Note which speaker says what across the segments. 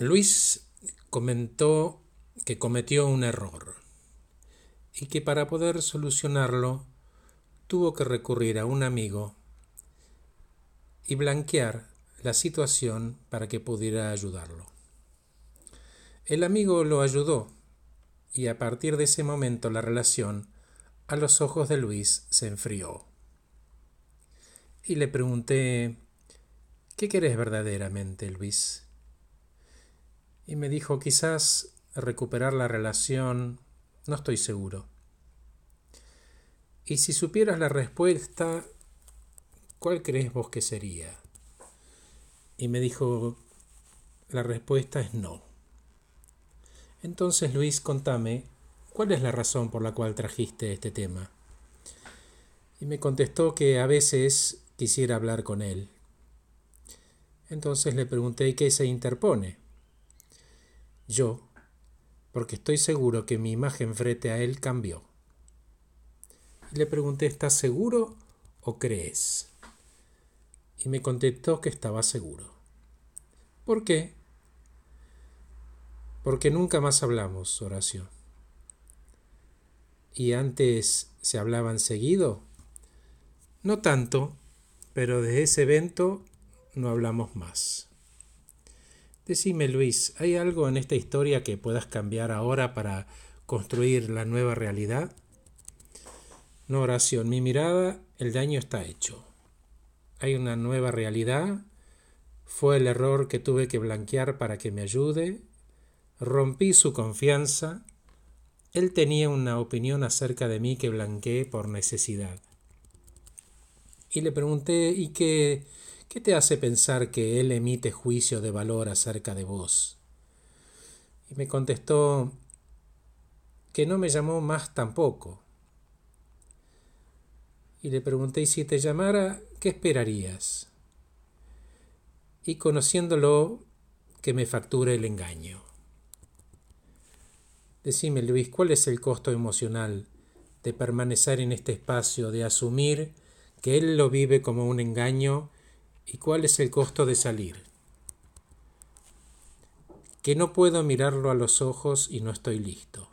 Speaker 1: Luis comentó que cometió un error y que para poder solucionarlo tuvo que recurrir a un amigo y blanquear la situación para que pudiera ayudarlo. El amigo lo ayudó y a partir de ese momento la relación a los ojos de Luis se enfrió. Y le pregunté, ¿qué querés verdaderamente, Luis? Y me dijo, quizás recuperar la relación, no estoy seguro. Y si supieras la respuesta, ¿cuál crees vos que sería? Y me dijo, la respuesta es no. Entonces, Luis, contame, ¿cuál es la razón por la cual trajiste este tema? Y me contestó que a veces quisiera hablar con él. Entonces le pregunté qué se interpone. Yo, porque estoy seguro que mi imagen frente a él cambió. Y le pregunté, ¿estás seguro o crees? Y me contestó que estaba seguro. ¿Por qué? Porque nunca más hablamos, Horacio. ¿Y antes se hablaban seguido? No tanto, pero desde ese evento no hablamos más. Decime, Luis, ¿hay algo en esta historia que puedas cambiar ahora para construir la nueva realidad? No, Horacio, en mi mirada el daño está hecho. Hay una nueva realidad. Fue el error que tuve que blanquear para que me ayude. Rompí su confianza. Él tenía una opinión acerca de mí que blanqueé por necesidad. Y le pregunté, ¿y qué, qué te hace pensar que él emite juicio de valor acerca de vos? Y me contestó que no me llamó más tampoco. Y le pregunté, ¿y si te llamara, qué esperarías? Y conociéndolo, que me facture el engaño. Decime, Luis, ¿cuál es el costo emocional de permanecer en este espacio, de asumir que él lo vive como un engaño y cuál es el costo de salir. Que no puedo mirarlo a los ojos y no estoy listo.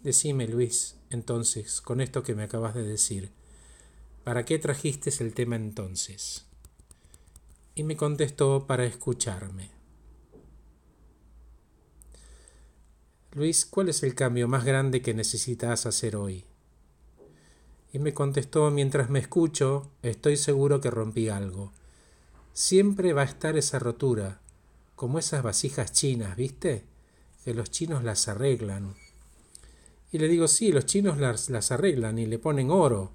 Speaker 1: Decime, Luis, entonces, con esto que me acabas de decir, ¿para qué trajiste el tema entonces? Y me contestó para escucharme. Luis, ¿cuál es el cambio más grande que necesitas hacer hoy? Y me contestó mientras me escucho, estoy seguro que rompí algo. Siempre va a estar esa rotura, como esas vasijas chinas, ¿viste? Que los chinos las arreglan. Y le digo, sí, los chinos las, las arreglan y le ponen oro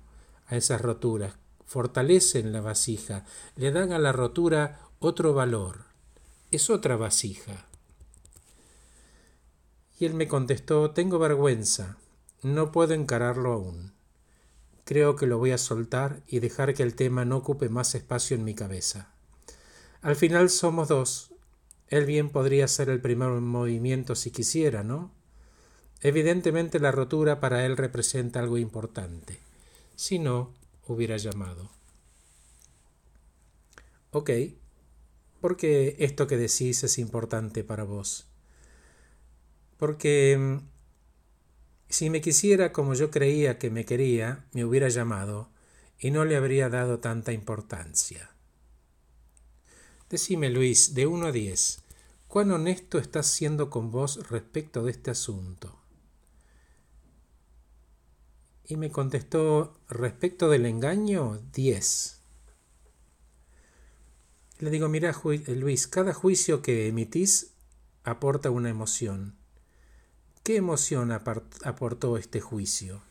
Speaker 1: a esas roturas, fortalecen la vasija, le dan a la rotura otro valor. Es otra vasija. Y él me contestó, tengo vergüenza, no puedo encararlo aún. Creo que lo voy a soltar y dejar que el tema no ocupe más espacio en mi cabeza. Al final somos dos. Él bien podría ser el primer movimiento si quisiera, ¿no? Evidentemente la rotura para él representa algo importante. Si no, hubiera llamado. Ok, ¿por qué esto que decís es importante para vos? Porque mm, si me quisiera como yo creía que me quería, me hubiera llamado y no le habría dado tanta importancia. Decime, Luis, de uno a diez, ¿cuán honesto estás siendo con vos respecto de este asunto? Y me contestó, respecto del engaño, diez. Le digo, mira, Luis, cada juicio que emitís aporta una emoción ¿Qué emoción aportó este juicio?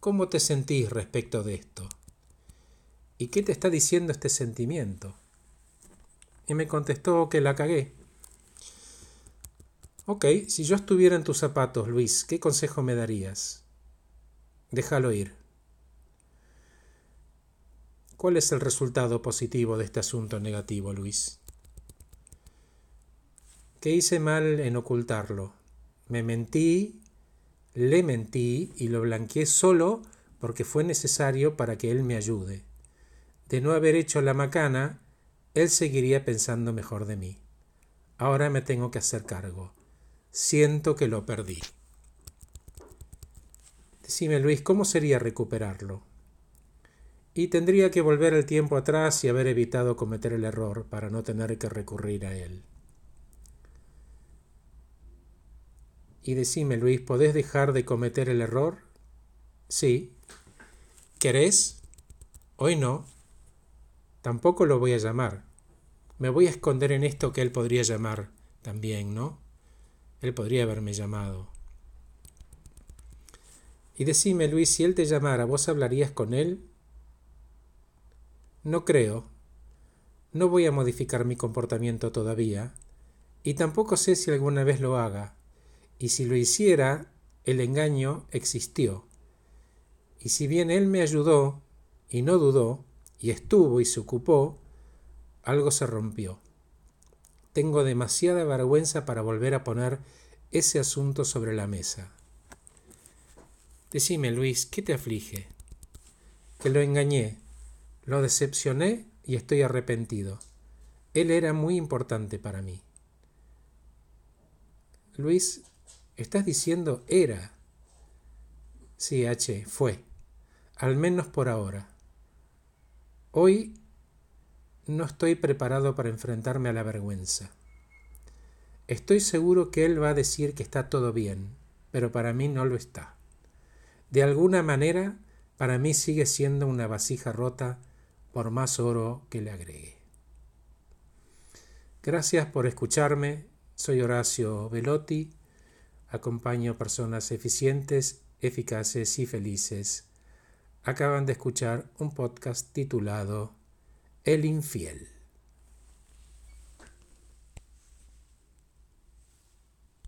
Speaker 1: ¿Cómo te sentís respecto de esto? ¿Y qué te está diciendo este sentimiento? Y me contestó que la cagué. Ok, si yo estuviera en tus zapatos, Luis, ¿qué consejo me darías? Déjalo ir. ¿Cuál es el resultado positivo de este asunto negativo, Luis? ¿Qué hice mal en ocultarlo? Me mentí, le mentí y lo blanqueé solo porque fue necesario para que él me ayude. De no haber hecho la macana, él seguiría pensando mejor de mí. Ahora me tengo que hacer cargo. Siento que lo perdí. Decime, Luis, ¿cómo sería recuperarlo? Y tendría que volver el tiempo atrás y haber evitado cometer el error para no tener que recurrir a él. Y decime, Luis, ¿podés dejar de cometer el error? Sí. ¿Querés? Hoy no. Tampoco lo voy a llamar. Me voy a esconder en esto que él podría llamar también, ¿no? Él podría haberme llamado. Y decime, Luis, si él te llamara, ¿vos hablarías con él? No creo. No voy a modificar mi comportamiento todavía, y tampoco sé si alguna vez lo haga, y si lo hiciera, el engaño existió. Y si bien él me ayudó, y no dudó, y estuvo y se ocupó, algo se rompió. Tengo demasiada vergüenza para volver a poner ese asunto sobre la mesa. Decime, Luis, ¿qué te aflige? Que lo engañé, lo decepcioné y estoy arrepentido. Él era muy importante para mí. Luis, estás diciendo era. Sí, H, fue. Al menos por ahora. Hoy no estoy preparado para enfrentarme a la vergüenza. Estoy seguro que él va a decir que está todo bien, pero para mí no lo está. De alguna manera, para mí sigue siendo una vasija rota por más oro que le agregue. Gracias por escucharme. Soy Horacio Velotti. Acompaño personas eficientes, eficaces y felices. Acaban de escuchar un podcast titulado El infiel.